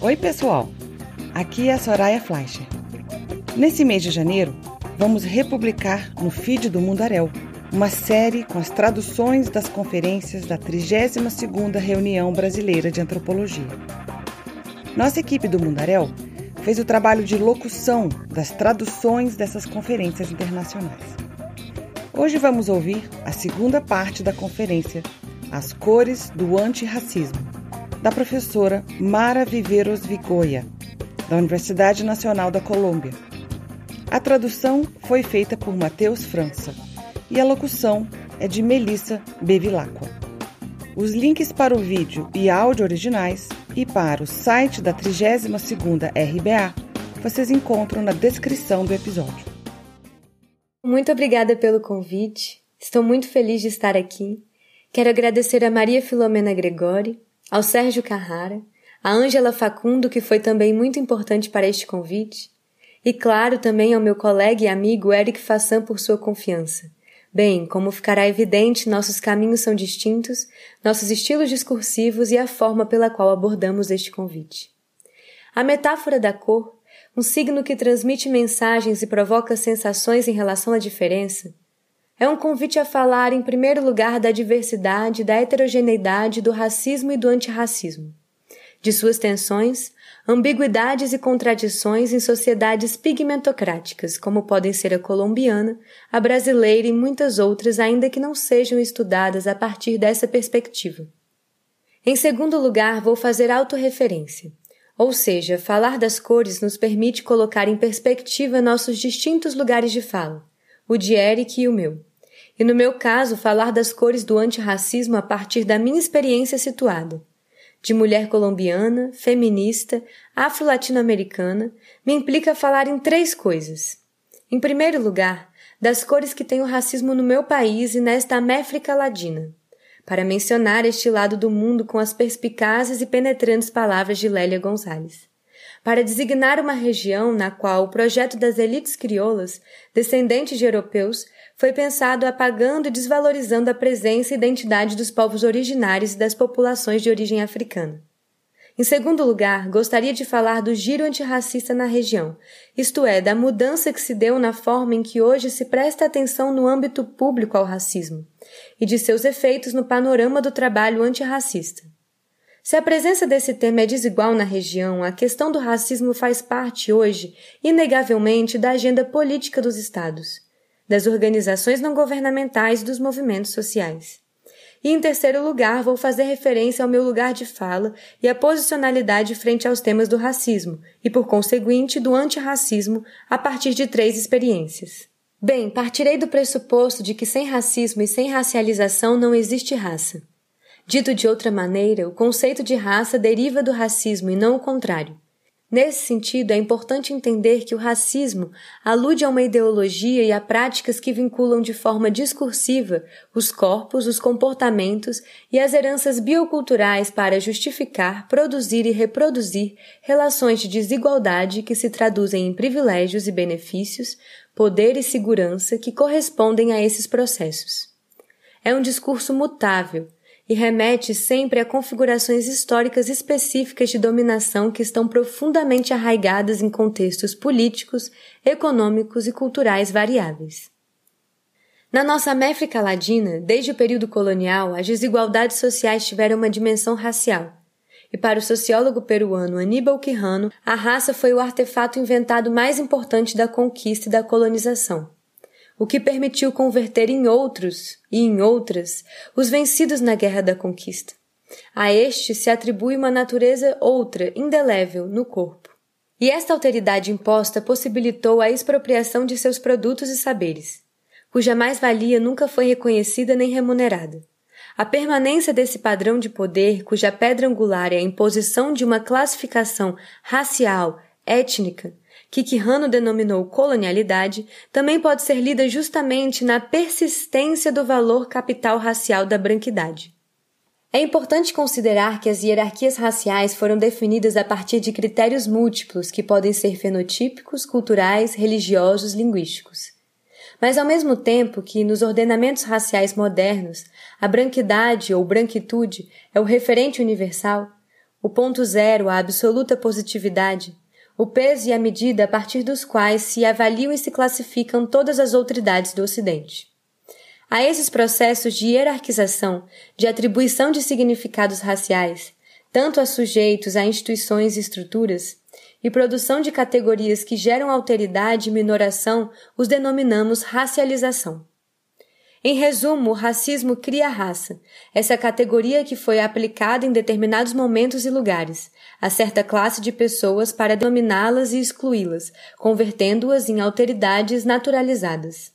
Oi, pessoal! Aqui é a Soraya Fleischer. Nesse mês de janeiro, vamos republicar no feed do Mundarel uma série com as traduções das conferências da 32ª Reunião Brasileira de Antropologia. Nossa equipe do Mundarel fez o trabalho de locução das traduções dessas conferências internacionais. Hoje vamos ouvir a segunda parte da conferência As Cores do Antirracismo, da professora Mara Viveiros Vigoia, da Universidade Nacional da Colômbia. A tradução foi feita por Matheus França e a locução é de Melissa Bevilacqua. Os links para o vídeo e áudio originais e para o site da 32ª RBA vocês encontram na descrição do episódio. Muito obrigada pelo convite. Estou muito feliz de estar aqui. Quero agradecer a Maria Filomena Gregori, ao Sérgio Carrara, a Ângela Facundo, que foi também muito importante para este convite, e claro também ao meu colega e amigo Eric Fassan por sua confiança. Bem, como ficará evidente, nossos caminhos são distintos, nossos estilos discursivos e a forma pela qual abordamos este convite. A metáfora da cor, um signo que transmite mensagens e provoca sensações em relação à diferença, é um convite a falar, em primeiro lugar, da diversidade, da heterogeneidade, do racismo e do antirracismo, de suas tensões, ambiguidades e contradições em sociedades pigmentocráticas, como podem ser a colombiana, a brasileira e muitas outras, ainda que não sejam estudadas a partir dessa perspectiva. Em segundo lugar, vou fazer autorreferência, ou seja, falar das cores nos permite colocar em perspectiva nossos distintos lugares de fala, o de Eric e o meu e no meu caso falar das cores do antirracismo a partir da minha experiência situada. De mulher colombiana, feminista, afro-latino-americana, me implica falar em três coisas. Em primeiro lugar, das cores que tem o racismo no meu país e nesta América Ladina, para mencionar este lado do mundo com as perspicazes e penetrantes palavras de Lélia Gonzalez para designar uma região na qual o projeto das elites crioulas, descendentes de europeus, foi pensado apagando e desvalorizando a presença e identidade dos povos originários e das populações de origem africana. Em segundo lugar, gostaria de falar do giro antirracista na região, isto é, da mudança que se deu na forma em que hoje se presta atenção no âmbito público ao racismo e de seus efeitos no panorama do trabalho antirracista. Se a presença desse tema é desigual na região, a questão do racismo faz parte hoje, inegavelmente, da agenda política dos Estados das organizações não governamentais e dos movimentos sociais. E em terceiro lugar, vou fazer referência ao meu lugar de fala e à posicionalidade frente aos temas do racismo e, por conseguinte, do antirracismo a partir de três experiências. Bem, partirei do pressuposto de que sem racismo e sem racialização não existe raça. Dito de outra maneira, o conceito de raça deriva do racismo e não o contrário. Nesse sentido, é importante entender que o racismo alude a uma ideologia e a práticas que vinculam de forma discursiva os corpos, os comportamentos e as heranças bioculturais para justificar, produzir e reproduzir relações de desigualdade que se traduzem em privilégios e benefícios, poder e segurança que correspondem a esses processos. É um discurso mutável, e remete sempre a configurações históricas específicas de dominação que estão profundamente arraigadas em contextos políticos, econômicos e culturais variáveis. Na nossa América Latina, desde o período colonial, as desigualdades sociais tiveram uma dimensão racial. E para o sociólogo peruano Aníbal Quijano, a raça foi o artefato inventado mais importante da conquista e da colonização o que permitiu converter em outros e em outras os vencidos na guerra da conquista. A este se atribui uma natureza outra, indelével, no corpo. E esta alteridade imposta possibilitou a expropriação de seus produtos e saberes, cuja mais-valia nunca foi reconhecida nem remunerada. A permanência desse padrão de poder, cuja pedra angular é a imposição de uma classificação racial, étnica, que Quijano denominou colonialidade, também pode ser lida justamente na persistência do valor capital racial da branquidade. É importante considerar que as hierarquias raciais foram definidas a partir de critérios múltiplos que podem ser fenotípicos, culturais, religiosos, linguísticos. Mas ao mesmo tempo que nos ordenamentos raciais modernos a branquidade ou branquitude é o referente universal, o ponto zero, a absoluta positividade, o peso e a medida a partir dos quais se avaliam e se classificam todas as autoridades do Ocidente. A esses processos de hierarquização, de atribuição de significados raciais, tanto a sujeitos, a instituições e estruturas, e produção de categorias que geram alteridade e minoração, os denominamos racialização. Em resumo, o racismo cria raça, essa categoria que foi aplicada em determinados momentos e lugares, a certa classe de pessoas para dominá-las e excluí-las, convertendo-as em alteridades naturalizadas.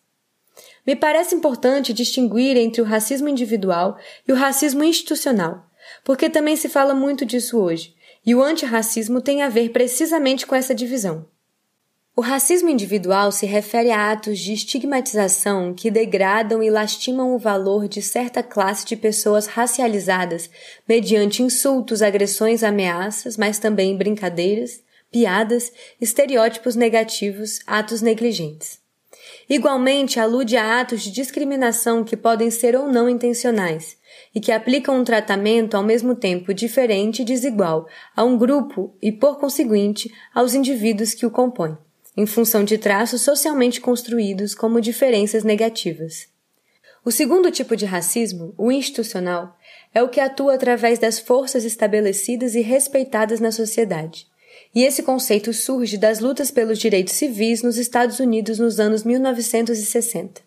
Me parece importante distinguir entre o racismo individual e o racismo institucional, porque também se fala muito disso hoje, e o antirracismo tem a ver precisamente com essa divisão. O racismo individual se refere a atos de estigmatização que degradam e lastimam o valor de certa classe de pessoas racializadas mediante insultos, agressões, ameaças, mas também brincadeiras, piadas, estereótipos negativos, atos negligentes. Igualmente, alude a atos de discriminação que podem ser ou não intencionais e que aplicam um tratamento ao mesmo tempo diferente e desigual a um grupo e, por conseguinte, aos indivíduos que o compõem em função de traços socialmente construídos como diferenças negativas. O segundo tipo de racismo, o institucional, é o que atua através das forças estabelecidas e respeitadas na sociedade. E esse conceito surge das lutas pelos direitos civis nos Estados Unidos nos anos 1960.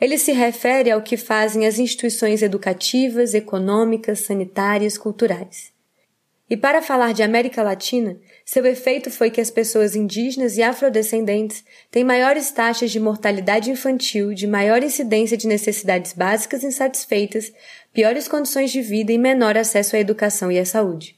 Ele se refere ao que fazem as instituições educativas, econômicas, sanitárias, culturais. E para falar de América Latina, seu efeito foi que as pessoas indígenas e afrodescendentes têm maiores taxas de mortalidade infantil, de maior incidência de necessidades básicas insatisfeitas, piores condições de vida e menor acesso à educação e à saúde.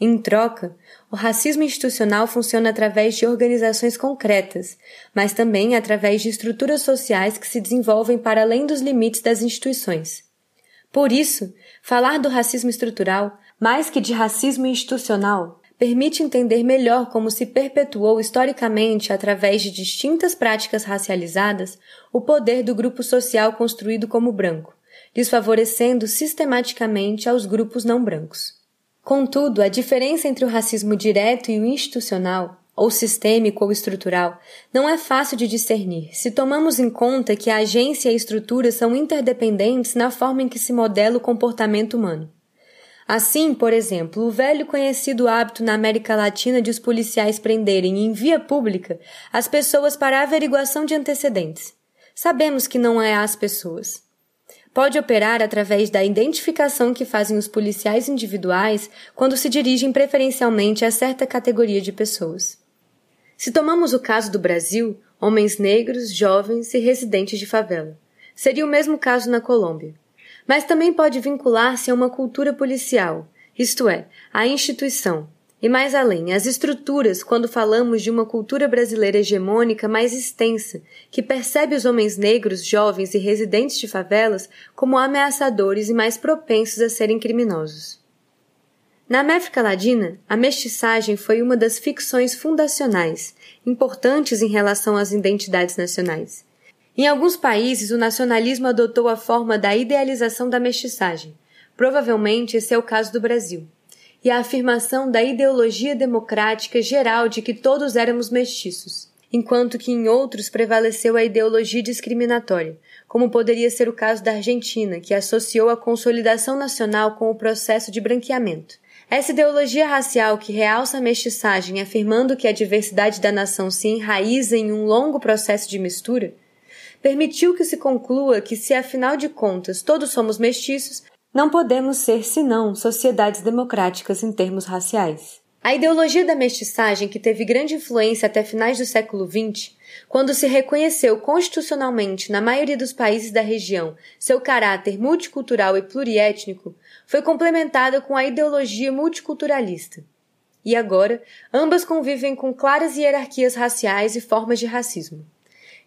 Em troca, o racismo institucional funciona através de organizações concretas, mas também através de estruturas sociais que se desenvolvem para além dos limites das instituições. Por isso, falar do racismo estrutural, mais que de racismo institucional, permite entender melhor como se perpetuou historicamente, através de distintas práticas racializadas, o poder do grupo social construído como branco, desfavorecendo sistematicamente aos grupos não brancos. Contudo, a diferença entre o racismo direto e o institucional, ou sistêmico ou estrutural, não é fácil de discernir se tomamos em conta que a agência e a estrutura são interdependentes na forma em que se modela o comportamento humano. Assim, por exemplo, o velho conhecido hábito na América Latina de os policiais prenderem em via pública as pessoas para averiguação de antecedentes. Sabemos que não é as pessoas. Pode operar através da identificação que fazem os policiais individuais quando se dirigem preferencialmente a certa categoria de pessoas. Se tomamos o caso do Brasil, homens negros, jovens e residentes de favela. Seria o mesmo caso na Colômbia mas também pode vincular-se a uma cultura policial, isto é, a instituição, e mais além, as estruturas quando falamos de uma cultura brasileira hegemônica mais extensa, que percebe os homens negros, jovens e residentes de favelas como ameaçadores e mais propensos a serem criminosos. Na América Latina, a mestiçagem foi uma das ficções fundacionais, importantes em relação às identidades nacionais. Em alguns países, o nacionalismo adotou a forma da idealização da mestiçagem. Provavelmente esse é o caso do Brasil. E a afirmação da ideologia democrática geral de que todos éramos mestiços, enquanto que em outros prevaleceu a ideologia discriminatória, como poderia ser o caso da Argentina, que associou a consolidação nacional com o processo de branqueamento. Essa ideologia racial que realça a mestiçagem afirmando que a diversidade da nação se enraiza em um longo processo de mistura, permitiu que se conclua que, se afinal de contas todos somos mestiços, não podemos ser senão sociedades democráticas em termos raciais. A ideologia da mestiçagem, que teve grande influência até finais do século XX, quando se reconheceu constitucionalmente na maioria dos países da região seu caráter multicultural e pluriétnico, foi complementada com a ideologia multiculturalista. E agora, ambas convivem com claras hierarquias raciais e formas de racismo.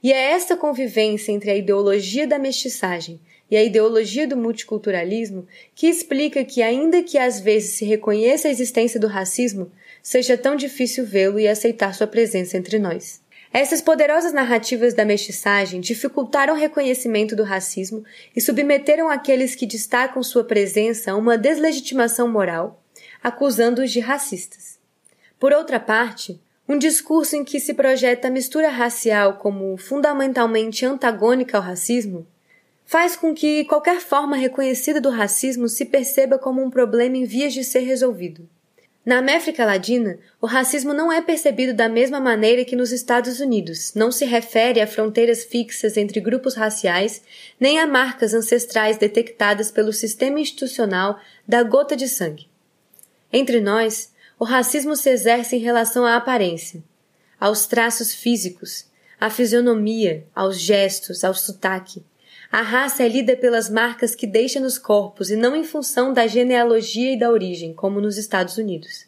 E é esta convivência entre a ideologia da mestiçagem e a ideologia do multiculturalismo que explica que, ainda que às vezes se reconheça a existência do racismo, seja tão difícil vê-lo e aceitar sua presença entre nós. Essas poderosas narrativas da mestiçagem dificultaram o reconhecimento do racismo e submeteram aqueles que destacam sua presença a uma deslegitimação moral, acusando-os de racistas. Por outra parte, um discurso em que se projeta a mistura racial como fundamentalmente antagônica ao racismo faz com que qualquer forma reconhecida do racismo se perceba como um problema em vias de ser resolvido. Na América Latina, o racismo não é percebido da mesma maneira que nos Estados Unidos, não se refere a fronteiras fixas entre grupos raciais, nem a marcas ancestrais detectadas pelo sistema institucional da gota de sangue. Entre nós, o racismo se exerce em relação à aparência, aos traços físicos, à fisionomia, aos gestos, ao sotaque, a raça é lida pelas marcas que deixa nos corpos e não em função da genealogia e da origem, como nos Estados Unidos.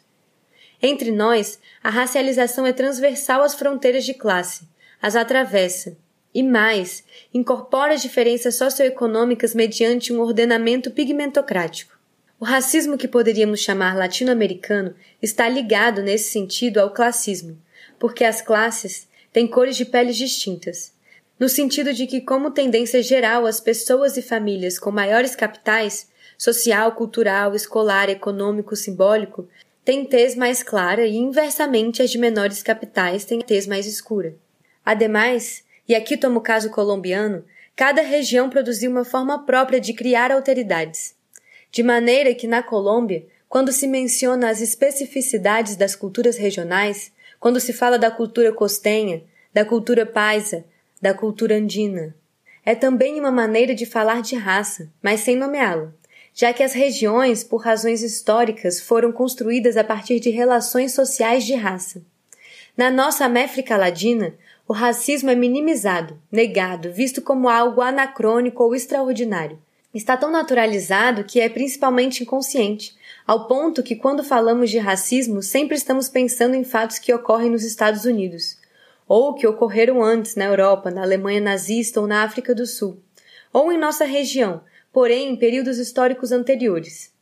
Entre nós, a racialização é transversal às fronteiras de classe, as atravessa, e mais, incorpora as diferenças socioeconômicas mediante um ordenamento pigmentocrático. O racismo que poderíamos chamar latino-americano está ligado nesse sentido ao classismo, porque as classes têm cores de peles distintas, no sentido de que, como tendência geral, as pessoas e famílias com maiores capitais, social, cultural, escolar, econômico, simbólico, têm tez mais clara e, inversamente, as de menores capitais têm tez mais escura. Ademais, e aqui tomo o caso colombiano, cada região produziu uma forma própria de criar alteridades. De maneira que, na Colômbia, quando se menciona as especificidades das culturas regionais, quando se fala da cultura costenha, da cultura paisa, da cultura andina. É também uma maneira de falar de raça, mas sem nomeá-la, já que as regiões, por razões históricas, foram construídas a partir de relações sociais de raça. Na nossa América Latina, o racismo é minimizado, negado, visto como algo anacrônico ou extraordinário. Está tão naturalizado que é principalmente inconsciente, ao ponto que quando falamos de racismo sempre estamos pensando em fatos que ocorrem nos Estados Unidos, ou que ocorreram antes na Europa, na Alemanha nazista ou na África do Sul, ou em nossa região, porém em períodos históricos anteriores.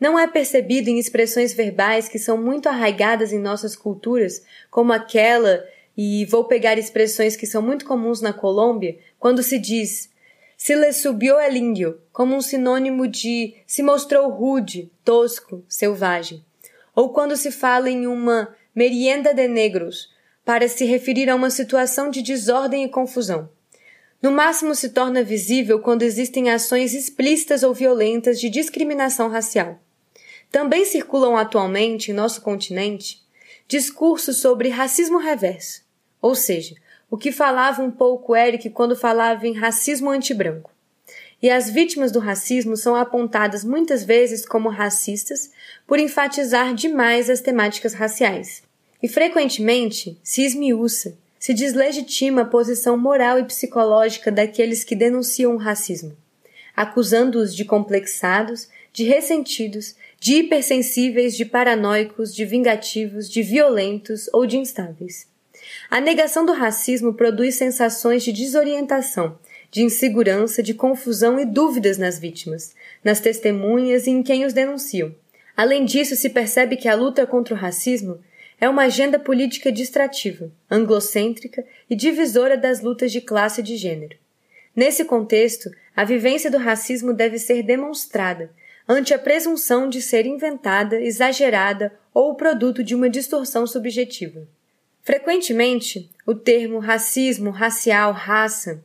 Não é percebido em expressões verbais que são muito arraigadas em nossas culturas, como aquela, e vou pegar expressões que são muito comuns na Colômbia, quando se diz se le subiu el índio, como um sinônimo de se mostrou rude, tosco, selvagem. Ou quando se fala em uma merienda de negros, para se referir a uma situação de desordem e confusão. No máximo se torna visível quando existem ações explícitas ou violentas de discriminação racial. Também circulam atualmente em nosso continente discursos sobre racismo reverso, ou seja, o que falava um pouco Eric quando falava em racismo antibranco. E as vítimas do racismo são apontadas muitas vezes como racistas por enfatizar demais as temáticas raciais. E frequentemente se esmiuça, se deslegitima a posição moral e psicológica daqueles que denunciam o racismo, acusando-os de complexados, de ressentidos, de hipersensíveis, de paranoicos, de vingativos, de violentos ou de instáveis. A negação do racismo produz sensações de desorientação, de insegurança, de confusão e dúvidas nas vítimas, nas testemunhas e em quem os denunciam. Além disso, se percebe que a luta contra o racismo é uma agenda política distrativa, anglocêntrica e divisora das lutas de classe e de gênero. Nesse contexto, a vivência do racismo deve ser demonstrada, ante a presunção de ser inventada, exagerada ou o produto de uma distorção subjetiva. Frequentemente, o termo racismo, racial, raça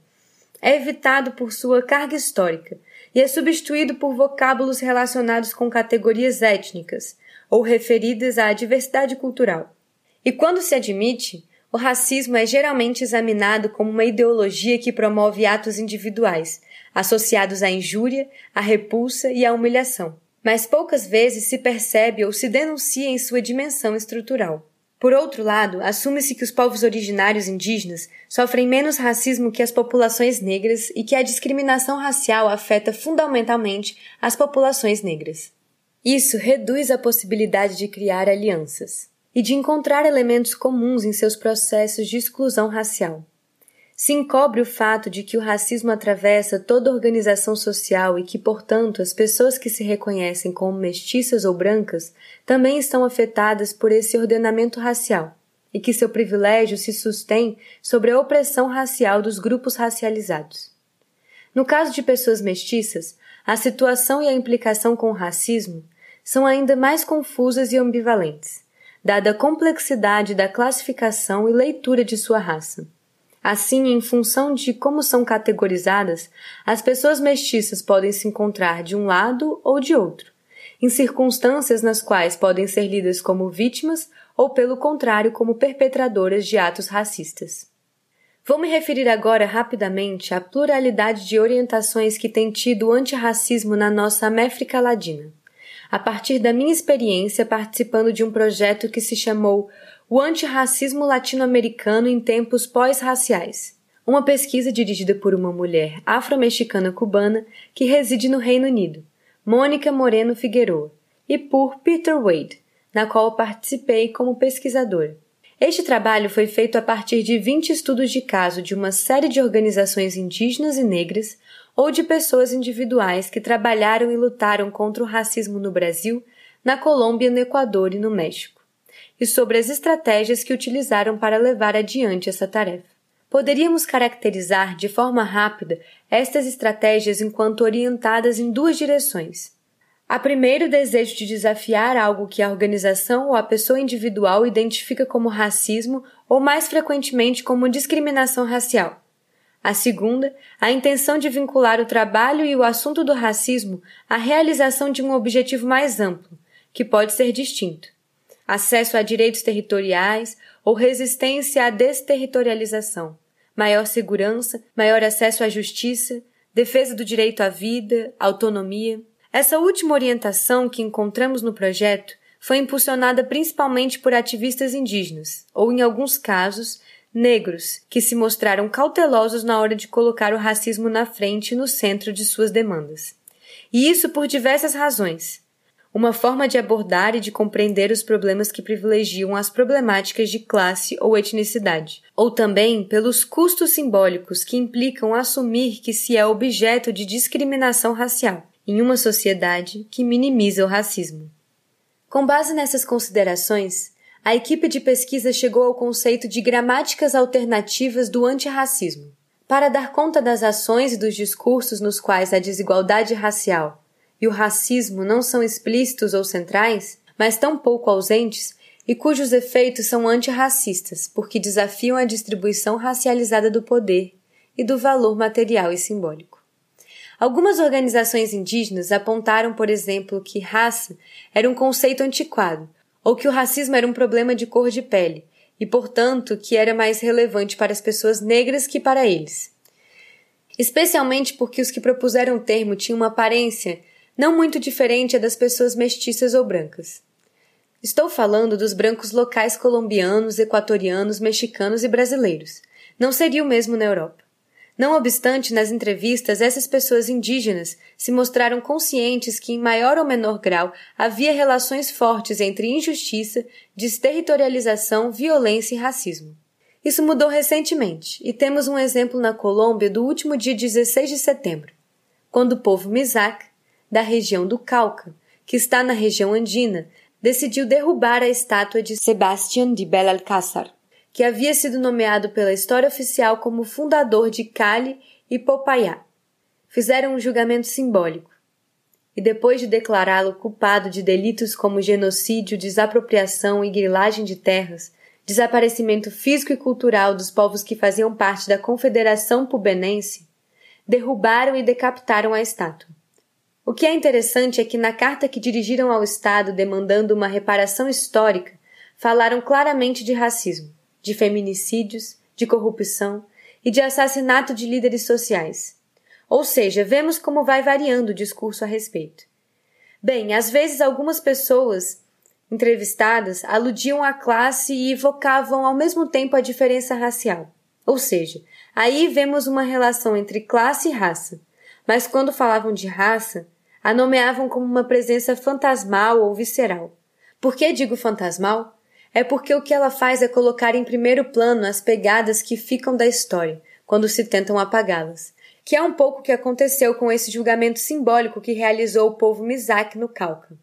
é evitado por sua carga histórica e é substituído por vocábulos relacionados com categorias étnicas, ou referidas à diversidade cultural. E quando se admite, o racismo é geralmente examinado como uma ideologia que promove atos individuais, associados à injúria, à repulsa e à humilhação, mas poucas vezes se percebe ou se denuncia em sua dimensão estrutural. Por outro lado, assume-se que os povos originários indígenas sofrem menos racismo que as populações negras e que a discriminação racial afeta fundamentalmente as populações negras. Isso reduz a possibilidade de criar alianças e de encontrar elementos comuns em seus processos de exclusão racial. Se encobre o fato de que o racismo atravessa toda organização social e que, portanto, as pessoas que se reconhecem como mestiças ou brancas também estão afetadas por esse ordenamento racial e que seu privilégio se sustém sobre a opressão racial dos grupos racializados. No caso de pessoas mestiças, a situação e a implicação com o racismo são ainda mais confusas e ambivalentes, dada a complexidade da classificação e leitura de sua raça. Assim, em função de como são categorizadas, as pessoas mestiças podem se encontrar de um lado ou de outro, em circunstâncias nas quais podem ser lidas como vítimas ou, pelo contrário, como perpetradoras de atos racistas. Vou me referir agora rapidamente à pluralidade de orientações que tem tido o antirracismo na nossa América Latina, a partir da minha experiência participando de um projeto que se chamou O Antirracismo Latino-Americano em Tempos Pós-Raciais, uma pesquisa dirigida por uma mulher afro-mexicana cubana que reside no Reino Unido, Mônica Moreno Figueroa, e por Peter Wade, na qual participei como pesquisadora. Este trabalho foi feito a partir de 20 estudos de caso de uma série de organizações indígenas e negras ou de pessoas individuais que trabalharam e lutaram contra o racismo no Brasil, na Colômbia, no Equador e no México, e sobre as estratégias que utilizaram para levar adiante essa tarefa. Poderíamos caracterizar de forma rápida estas estratégias enquanto orientadas em duas direções. Há primeiro o desejo de desafiar algo que a organização ou a pessoa individual identifica como racismo ou mais frequentemente como discriminação racial. A segunda, a intenção de vincular o trabalho e o assunto do racismo à realização de um objetivo mais amplo, que pode ser distinto. Acesso a direitos territoriais ou resistência à desterritorialização, maior segurança, maior acesso à justiça, defesa do direito à vida, autonomia. Essa última orientação que encontramos no projeto foi impulsionada principalmente por ativistas indígenas, ou em alguns casos, negros, que se mostraram cautelosos na hora de colocar o racismo na frente e no centro de suas demandas. E isso por diversas razões. Uma forma de abordar e de compreender os problemas que privilegiam as problemáticas de classe ou etnicidade, ou também pelos custos simbólicos que implicam assumir que se é objeto de discriminação racial em uma sociedade que minimiza o racismo. Com base nessas considerações, a equipe de pesquisa chegou ao conceito de gramáticas alternativas do antirracismo. Para dar conta das ações e dos discursos nos quais a desigualdade racial e o racismo não são explícitos ou centrais, mas tão pouco ausentes, e cujos efeitos são antirracistas, porque desafiam a distribuição racializada do poder e do valor material e simbólico. Algumas organizações indígenas apontaram, por exemplo, que raça era um conceito antiquado, ou que o racismo era um problema de cor de pele, e, portanto, que era mais relevante para as pessoas negras que para eles. Especialmente porque os que propuseram o termo tinham uma aparência não muito diferente das pessoas mestiças ou brancas. Estou falando dos brancos locais colombianos, equatorianos, mexicanos e brasileiros. Não seria o mesmo na Europa. Não obstante, nas entrevistas, essas pessoas indígenas se mostraram conscientes que, em maior ou menor grau, havia relações fortes entre injustiça, desterritorialização, violência e racismo. Isso mudou recentemente, e temos um exemplo na Colômbia do último dia 16 de setembro, quando o povo Mizak, da região do Cauca, que está na região andina, decidiu derrubar a estátua de Sebastián de Belalcázar, que havia sido nomeado pela história oficial como fundador de Cali e Popayá. Fizeram um julgamento simbólico. E depois de declará-lo culpado de delitos como genocídio, desapropriação e grilagem de terras, desaparecimento físico e cultural dos povos que faziam parte da Confederação Pubenense, derrubaram e decapitaram a estátua. O que é interessante é que na carta que dirigiram ao Estado demandando uma reparação histórica, falaram claramente de racismo de feminicídios, de corrupção e de assassinato de líderes sociais. Ou seja, vemos como vai variando o discurso a respeito. Bem, às vezes algumas pessoas entrevistadas aludiam à classe e evocavam ao mesmo tempo a diferença racial. Ou seja, aí vemos uma relação entre classe e raça. Mas quando falavam de raça, a nomeavam como uma presença fantasmal ou visceral. Por que digo fantasmal? é porque o que ela faz é colocar em primeiro plano as pegadas que ficam da história, quando se tentam apagá-las, que é um pouco o que aconteceu com esse julgamento simbólico que realizou o povo Mizak no Cauca.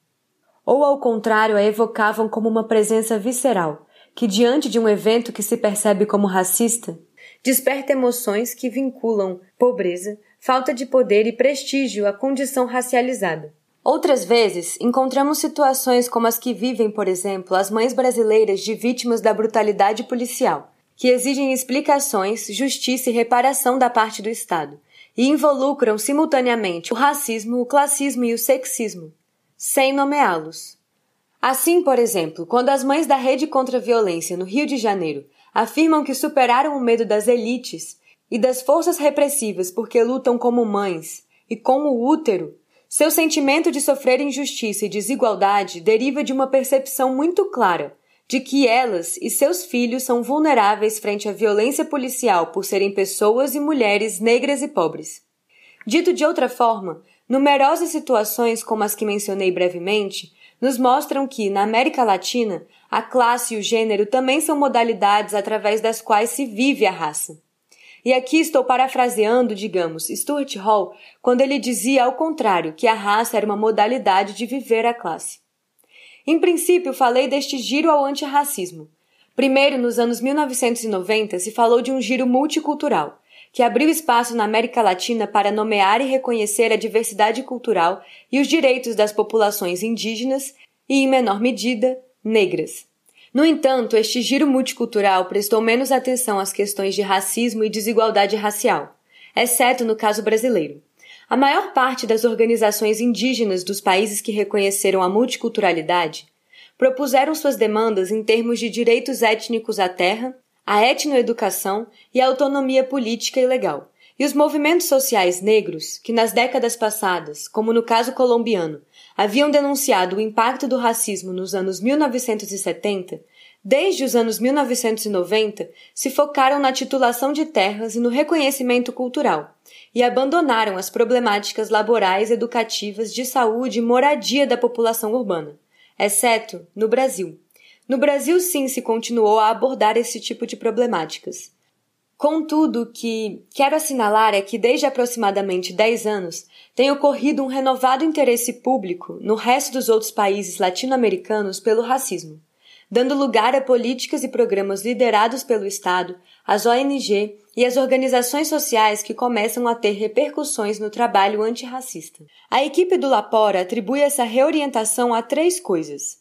Ou ao contrário, a evocavam como uma presença visceral, que diante de um evento que se percebe como racista, desperta emoções que vinculam pobreza, falta de poder e prestígio à condição racializada. Outras vezes, encontramos situações como as que vivem, por exemplo, as mães brasileiras de vítimas da brutalidade policial, que exigem explicações, justiça e reparação da parte do Estado, e involucram simultaneamente o racismo, o classismo e o sexismo, sem nomeá-los. Assim, por exemplo, quando as mães da Rede contra a Violência no Rio de Janeiro afirmam que superaram o medo das elites e das forças repressivas porque lutam como mães e com o útero, seu sentimento de sofrer injustiça e desigualdade deriva de uma percepção muito clara de que elas e seus filhos são vulneráveis frente à violência policial por serem pessoas e mulheres negras e pobres. Dito de outra forma, numerosas situações como as que mencionei brevemente nos mostram que, na América Latina, a classe e o gênero também são modalidades através das quais se vive a raça. E aqui estou parafraseando, digamos, Stuart Hall, quando ele dizia ao contrário, que a raça era uma modalidade de viver a classe. Em princípio, falei deste giro ao antirracismo. Primeiro, nos anos 1990, se falou de um giro multicultural, que abriu espaço na América Latina para nomear e reconhecer a diversidade cultural e os direitos das populações indígenas e, em menor medida, negras. No entanto, este giro multicultural prestou menos atenção às questões de racismo e desigualdade racial, exceto no caso brasileiro. A maior parte das organizações indígenas dos países que reconheceram a multiculturalidade propuseram suas demandas em termos de direitos étnicos à terra, à etnoeducação e à autonomia política e legal. E os movimentos sociais negros, que nas décadas passadas, como no caso colombiano, haviam denunciado o impacto do racismo nos anos 1970, desde os anos 1990 se focaram na titulação de terras e no reconhecimento cultural, e abandonaram as problemáticas laborais, educativas, de saúde e moradia da população urbana, exceto no Brasil. No Brasil, sim, se continuou a abordar esse tipo de problemáticas. Contudo, o que quero assinalar é que desde aproximadamente 10 anos tem ocorrido um renovado interesse público no resto dos outros países latino-americanos pelo racismo, dando lugar a políticas e programas liderados pelo Estado, as ONG e as organizações sociais que começam a ter repercussões no trabalho antirracista. A equipe do Lapora atribui essa reorientação a três coisas.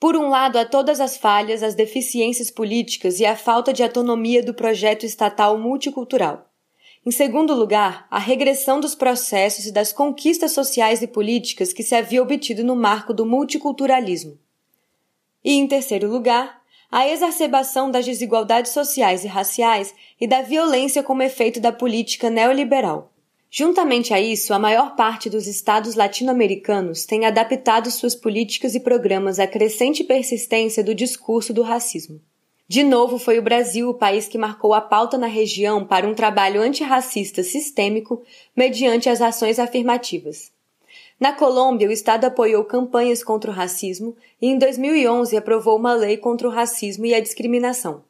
Por um lado, a todas as falhas, as deficiências políticas e a falta de autonomia do projeto estatal multicultural. Em segundo lugar, a regressão dos processos e das conquistas sociais e políticas que se havia obtido no marco do multiculturalismo. E, em terceiro lugar, a exacerbação das desigualdades sociais e raciais e da violência como efeito da política neoliberal. Juntamente a isso, a maior parte dos estados latino-americanos tem adaptado suas políticas e programas à crescente persistência do discurso do racismo. De novo, foi o Brasil o país que marcou a pauta na região para um trabalho antirracista sistêmico mediante as ações afirmativas. Na Colômbia, o Estado apoiou campanhas contra o racismo e, em 2011, aprovou uma lei contra o racismo e a discriminação.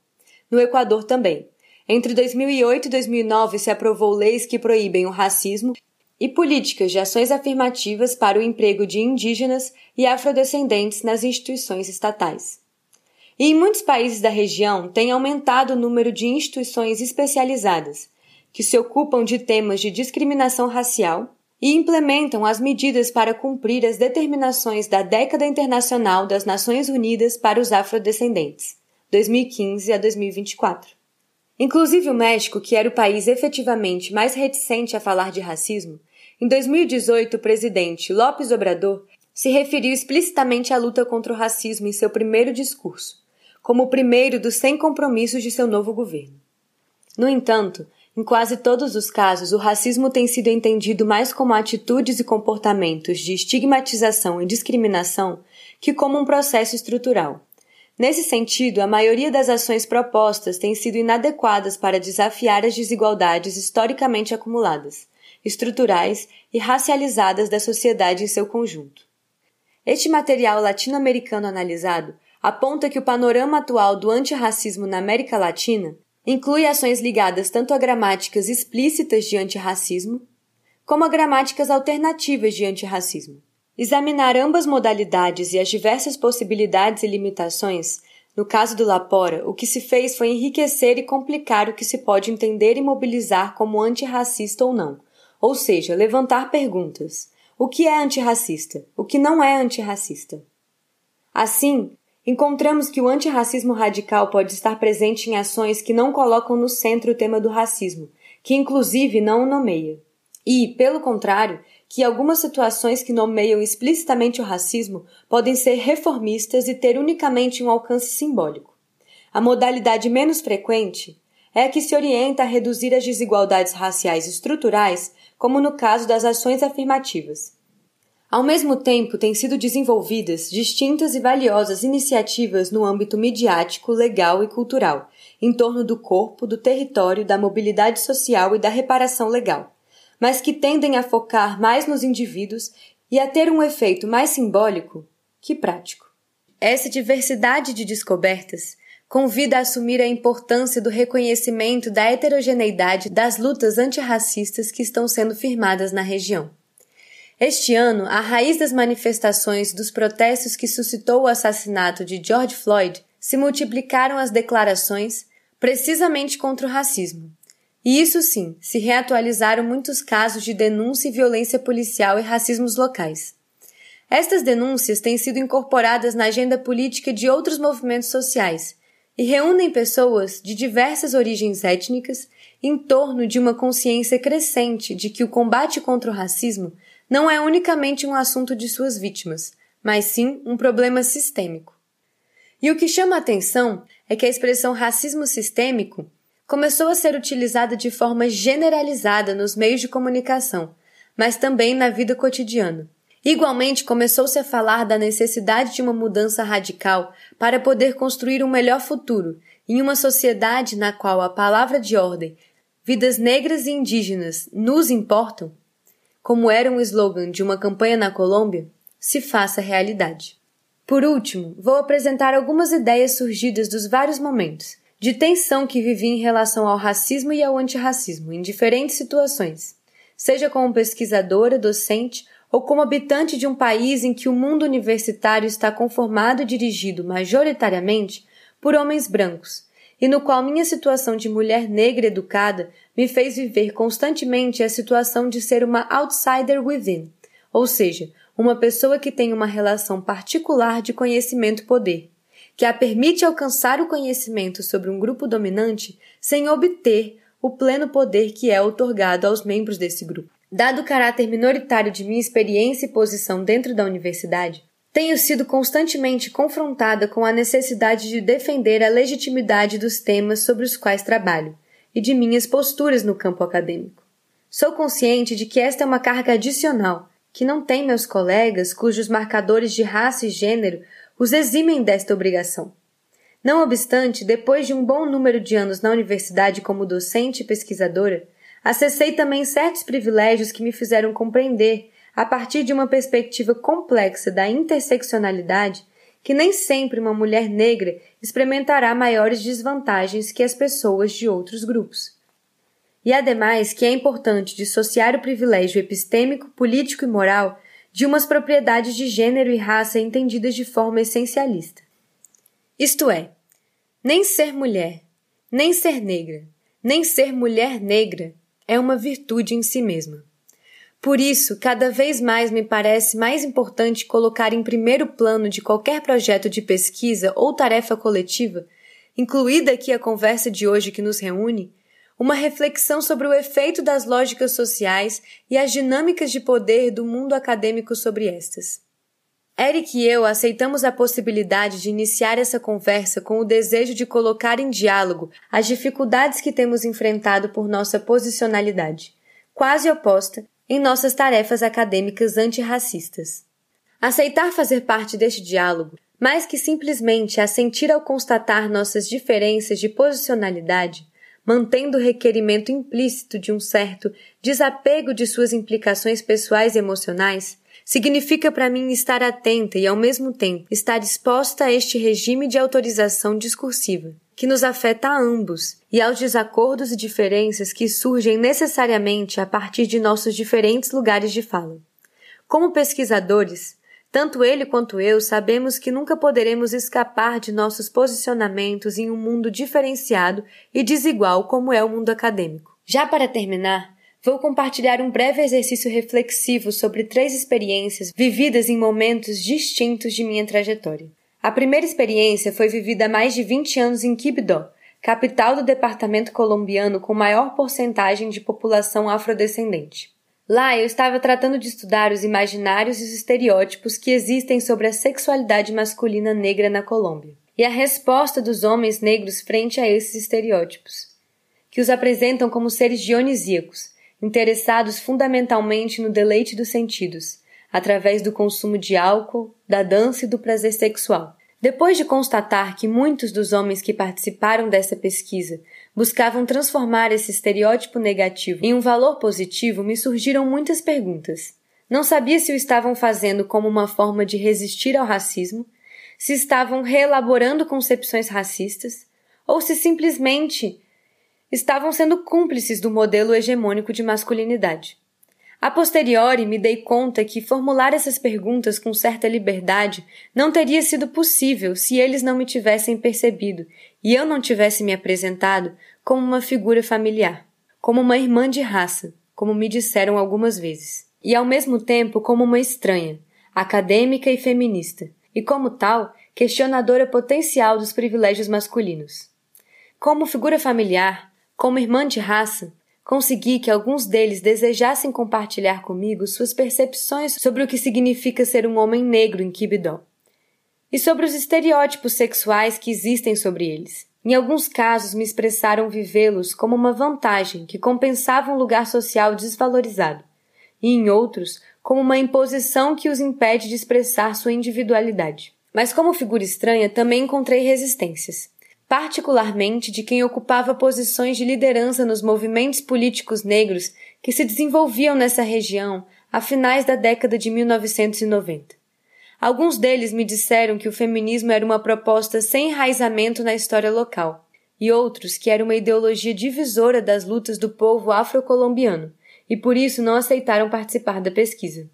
No Equador também. Entre 2008 e 2009 se aprovou leis que proíbem o racismo e políticas de ações afirmativas para o emprego de indígenas e afrodescendentes nas instituições estatais. E em muitos países da região tem aumentado o número de instituições especializadas que se ocupam de temas de discriminação racial e implementam as medidas para cumprir as determinações da Década Internacional das Nações Unidas para os Afrodescendentes, 2015 a 2024. Inclusive o México, que era o país efetivamente mais reticente a falar de racismo, em 2018 o presidente López Obrador se referiu explicitamente à luta contra o racismo em seu primeiro discurso, como o primeiro dos 100 compromissos de seu novo governo. No entanto, em quase todos os casos, o racismo tem sido entendido mais como atitudes e comportamentos de estigmatização e discriminação que como um processo estrutural, Nesse sentido, a maioria das ações propostas tem sido inadequadas para desafiar as desigualdades historicamente acumuladas, estruturais e racializadas da sociedade em seu conjunto. Este material latino-americano analisado aponta que o panorama atual do antirracismo na América Latina inclui ações ligadas tanto a gramáticas explícitas de antirracismo, como a gramáticas alternativas de antirracismo. Examinar ambas modalidades e as diversas possibilidades e limitações, no caso do Lapora, o que se fez foi enriquecer e complicar o que se pode entender e mobilizar como antirracista ou não, ou seja, levantar perguntas. o que é antirracista, o que não é antirracista. Assim, encontramos que o antirracismo radical pode estar presente em ações que não colocam no centro o tema do racismo, que inclusive não o nomeia. E, pelo contrário, que algumas situações que nomeiam explicitamente o racismo podem ser reformistas e ter unicamente um alcance simbólico. A modalidade menos frequente é a que se orienta a reduzir as desigualdades raciais estruturais, como no caso das ações afirmativas. Ao mesmo tempo, têm sido desenvolvidas distintas e valiosas iniciativas no âmbito midiático, legal e cultural, em torno do corpo, do território, da mobilidade social e da reparação legal mas que tendem a focar mais nos indivíduos e a ter um efeito mais simbólico que prático. Essa diversidade de descobertas convida a assumir a importância do reconhecimento da heterogeneidade das lutas antirracistas que estão sendo firmadas na região. Este ano, a raiz das manifestações dos protestos que suscitou o assassinato de George Floyd se multiplicaram as declarações precisamente contra o racismo, e isso sim, se reatualizaram muitos casos de denúncia e violência policial e racismos locais. Estas denúncias têm sido incorporadas na agenda política de outros movimentos sociais e reúnem pessoas de diversas origens étnicas em torno de uma consciência crescente de que o combate contra o racismo não é unicamente um assunto de suas vítimas, mas sim um problema sistêmico. E o que chama a atenção é que a expressão racismo sistêmico começou a ser utilizada de forma generalizada nos meios de comunicação, mas também na vida cotidiana. Igualmente, começou-se a falar da necessidade de uma mudança radical para poder construir um melhor futuro em uma sociedade na qual a palavra de ordem, vidas negras e indígenas nos importam, como era um slogan de uma campanha na Colômbia, se faça realidade. Por último, vou apresentar algumas ideias surgidas dos vários momentos de tensão que vivi em relação ao racismo e ao antirracismo em diferentes situações, seja como pesquisadora, docente ou como habitante de um país em que o mundo universitário está conformado e dirigido majoritariamente por homens brancos, e no qual minha situação de mulher negra educada me fez viver constantemente a situação de ser uma outsider within, ou seja, uma pessoa que tem uma relação particular de conhecimento-poder, que a permite alcançar o conhecimento sobre um grupo dominante sem obter o pleno poder que é otorgado aos membros desse grupo. Dado o caráter minoritário de minha experiência e posição dentro da universidade, tenho sido constantemente confrontada com a necessidade de defender a legitimidade dos temas sobre os quais trabalho e de minhas posturas no campo acadêmico. Sou consciente de que esta é uma carga adicional que não tem meus colegas cujos marcadores de raça e gênero os eximem desta obrigação. Não obstante, depois de um bom número de anos na universidade como docente e pesquisadora, acessei também certos privilégios que me fizeram compreender, a partir de uma perspectiva complexa da interseccionalidade, que nem sempre uma mulher negra experimentará maiores desvantagens que as pessoas de outros grupos. E ademais que é importante dissociar o privilégio epistêmico, político e moral de umas propriedades de gênero e raça entendidas de forma essencialista. Isto é, nem ser mulher, nem ser negra, nem ser mulher negra é uma virtude em si mesma. Por isso, cada vez mais me parece mais importante colocar em primeiro plano de qualquer projeto de pesquisa ou tarefa coletiva, incluída aqui a conversa de hoje que nos reúne, uma reflexão sobre o efeito das lógicas sociais e as dinâmicas de poder do mundo acadêmico sobre estas. Eric e eu aceitamos a possibilidade de iniciar essa conversa com o desejo de colocar em diálogo as dificuldades que temos enfrentado por nossa posicionalidade, quase oposta, em nossas tarefas acadêmicas antirracistas. Aceitar fazer parte deste diálogo, mais que simplesmente assentir ao constatar nossas diferenças de posicionalidade, mantendo o requerimento implícito de um certo desapego de suas implicações pessoais e emocionais, significa para mim estar atenta e, ao mesmo tempo, estar disposta a este regime de autorização discursiva, que nos afeta a ambos, e aos desacordos e diferenças que surgem necessariamente a partir de nossos diferentes lugares de fala. Como pesquisadores, tanto ele quanto eu sabemos que nunca poderemos escapar de nossos posicionamentos em um mundo diferenciado e desigual como é o mundo acadêmico. Já para terminar, vou compartilhar um breve exercício reflexivo sobre três experiências vividas em momentos distintos de minha trajetória. A primeira experiência foi vivida há mais de 20 anos em Quibdó, capital do departamento colombiano com maior porcentagem de população afrodescendente. Lá eu estava tratando de estudar os imaginários e os estereótipos que existem sobre a sexualidade masculina negra na Colômbia e a resposta dos homens negros frente a esses estereótipos, que os apresentam como seres dionisíacos, interessados fundamentalmente no deleite dos sentidos, através do consumo de álcool, da dança e do prazer sexual. Depois de constatar que muitos dos homens que participaram dessa pesquisa buscavam transformar esse estereótipo negativo em um valor positivo, me surgiram muitas perguntas. Não sabia se o estavam fazendo como uma forma de resistir ao racismo, se estavam reelaborando concepções racistas, ou se simplesmente estavam sendo cúmplices do modelo hegemônico de masculinidade. A posteriori me dei conta que formular essas perguntas com certa liberdade não teria sido possível se eles não me tivessem percebido e eu não tivesse me apresentado como uma figura familiar, como uma irmã de raça, como me disseram algumas vezes, e ao mesmo tempo como uma estranha, acadêmica e feminista, e como tal, questionadora potencial dos privilégios masculinos. Como figura familiar, como irmã de raça, consegui que alguns deles desejassem compartilhar comigo suas percepções sobre o que significa ser um homem negro em Kibidó e sobre os estereótipos sexuais que existem sobre eles. Em alguns casos, me expressaram vivê-los como uma vantagem que compensava um lugar social desvalorizado, e em outros, como uma imposição que os impede de expressar sua individualidade. Mas, como figura estranha, também encontrei resistências particularmente de quem ocupava posições de liderança nos movimentos políticos negros que se desenvolviam nessa região a finais da década de 1990. Alguns deles me disseram que o feminismo era uma proposta sem enraizamento na história local, e outros que era uma ideologia divisora das lutas do povo afrocolombiano, e por isso não aceitaram participar da pesquisa.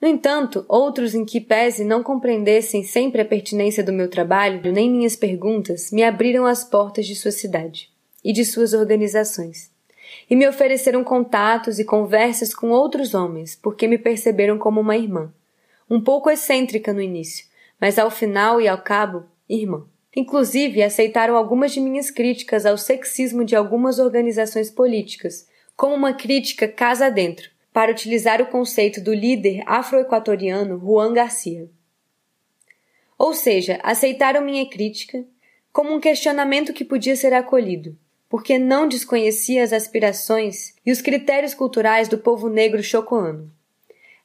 No entanto, outros em que pese não compreendessem sempre a pertinência do meu trabalho nem minhas perguntas me abriram as portas de sua cidade e de suas organizações. E me ofereceram contatos e conversas com outros homens, porque me perceberam como uma irmã. Um pouco excêntrica no início, mas ao final e ao cabo, irmã. Inclusive, aceitaram algumas de minhas críticas ao sexismo de algumas organizações políticas, como uma crítica casa dentro, para utilizar o conceito do líder afro-equatoriano Juan Garcia. Ou seja, aceitaram minha crítica como um questionamento que podia ser acolhido, porque não desconhecia as aspirações e os critérios culturais do povo negro chocoano.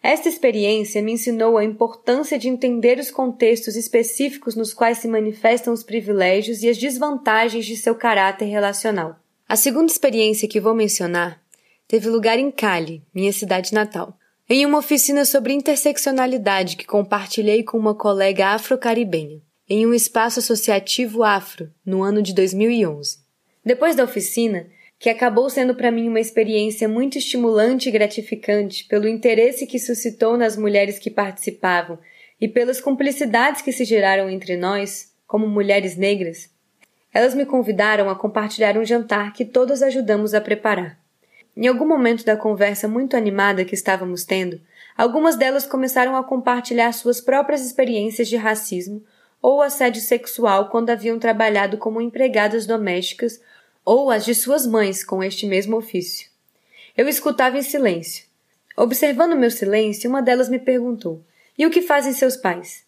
Esta experiência me ensinou a importância de entender os contextos específicos nos quais se manifestam os privilégios e as desvantagens de seu caráter relacional. A segunda experiência que vou mencionar teve lugar em Cali, minha cidade natal, em uma oficina sobre interseccionalidade que compartilhei com uma colega afro-caribenha, em um espaço associativo afro, no ano de 2011. Depois da oficina, que acabou sendo para mim uma experiência muito estimulante e gratificante pelo interesse que suscitou nas mulheres que participavam e pelas cumplicidades que se geraram entre nós, como mulheres negras, elas me convidaram a compartilhar um jantar que todas ajudamos a preparar. Em algum momento da conversa muito animada que estávamos tendo, algumas delas começaram a compartilhar suas próprias experiências de racismo ou assédio sexual quando haviam trabalhado como empregadas domésticas ou as de suas mães com este mesmo ofício. Eu escutava em silêncio. Observando meu silêncio, uma delas me perguntou: E o que fazem seus pais?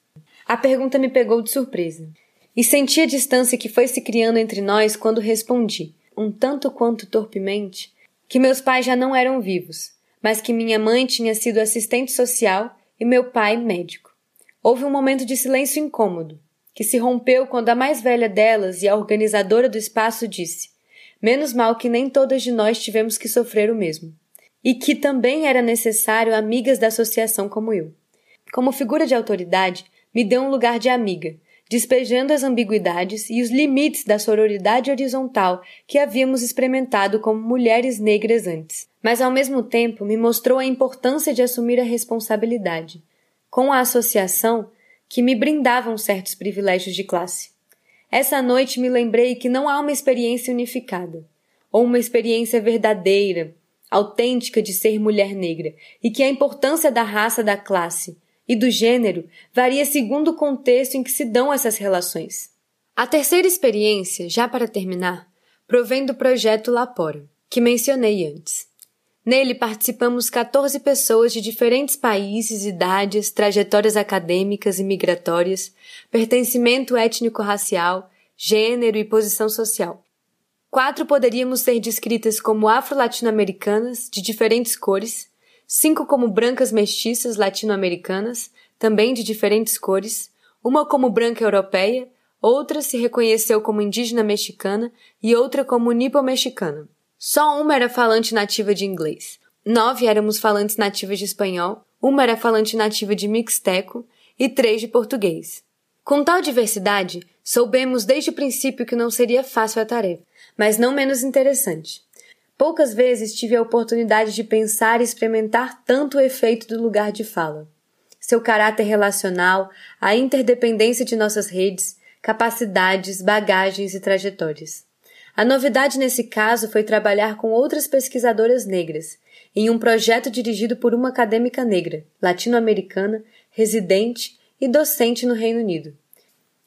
A pergunta me pegou de surpresa. E senti a distância que foi se criando entre nós quando respondi, um tanto quanto torpemente, que meus pais já não eram vivos, mas que minha mãe tinha sido assistente social e meu pai médico. Houve um momento de silêncio incômodo, que se rompeu quando a mais velha delas e a organizadora do espaço disse: Menos mal que nem todas de nós tivemos que sofrer o mesmo. E que também era necessário amigas da associação como eu. Como figura de autoridade, me deu um lugar de amiga, despejando as ambiguidades e os limites da sororidade horizontal que havíamos experimentado como mulheres negras antes. Mas ao mesmo tempo me mostrou a importância de assumir a responsabilidade, com a associação que me brindavam certos privilégios de classe. Essa noite me lembrei que não há uma experiência unificada, ou uma experiência verdadeira, autêntica de ser mulher negra e que a importância da raça, da classe e do gênero varia segundo o contexto em que se dão essas relações. A terceira experiência, já para terminar, provém do projeto Lapora, que mencionei antes. Nele participamos 14 pessoas de diferentes países, idades, trajetórias acadêmicas e migratórias, pertencimento étnico-racial, gênero e posição social. Quatro poderíamos ser descritas como afro-latino-americanas, de diferentes cores, cinco como brancas mestiças latino-americanas, também de diferentes cores, uma como branca europeia, outra se reconheceu como indígena mexicana e outra como nipo-mexicana. Só uma era falante nativa de inglês. Nove éramos falantes nativas de espanhol, uma era falante nativa de mixteco e três de português. Com tal diversidade, soubemos desde o princípio que não seria fácil a tarefa, mas não menos interessante. Poucas vezes tive a oportunidade de pensar e experimentar tanto o efeito do lugar de fala. Seu caráter relacional, a interdependência de nossas redes, capacidades, bagagens e trajetórias. A novidade nesse caso foi trabalhar com outras pesquisadoras negras, em um projeto dirigido por uma acadêmica negra, latino-americana, residente e docente no Reino Unido.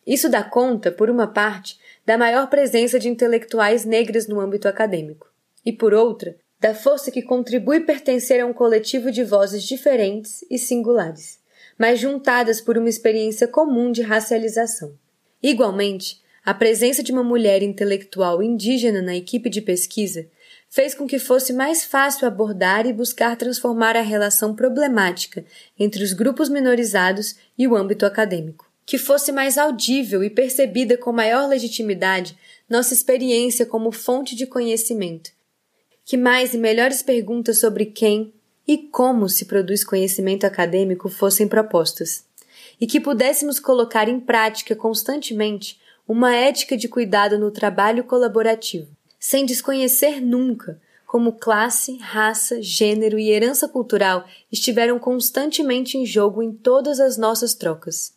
Isso dá conta, por uma parte, da maior presença de intelectuais negras no âmbito acadêmico, e por outra, da força que contribui pertencer a um coletivo de vozes diferentes e singulares, mas juntadas por uma experiência comum de racialização. Igualmente, a presença de uma mulher intelectual indígena na equipe de pesquisa fez com que fosse mais fácil abordar e buscar transformar a relação problemática entre os grupos minorizados e o âmbito acadêmico. Que fosse mais audível e percebida com maior legitimidade nossa experiência como fonte de conhecimento. Que mais e melhores perguntas sobre quem e como se produz conhecimento acadêmico fossem propostas. E que pudéssemos colocar em prática constantemente uma ética de cuidado no trabalho colaborativo, sem desconhecer nunca como classe, raça, gênero e herança cultural estiveram constantemente em jogo em todas as nossas trocas.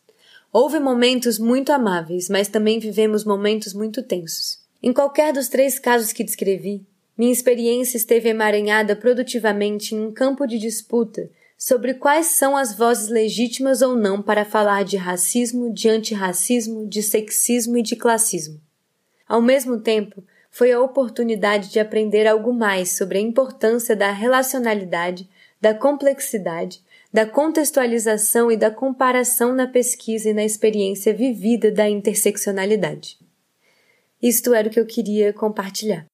Houve momentos muito amáveis, mas também vivemos momentos muito tensos. Em qualquer dos três casos que descrevi, minha experiência esteve emaranhada produtivamente em um campo de disputa sobre quais são as vozes legítimas ou não para falar de racismo, de antirracismo, de sexismo e de classismo. Ao mesmo tempo, foi a oportunidade de aprender algo mais sobre a importância da relacionalidade, da complexidade, da contextualização e da comparação na pesquisa e na experiência vivida da interseccionalidade. Isto era o que eu queria compartilhar.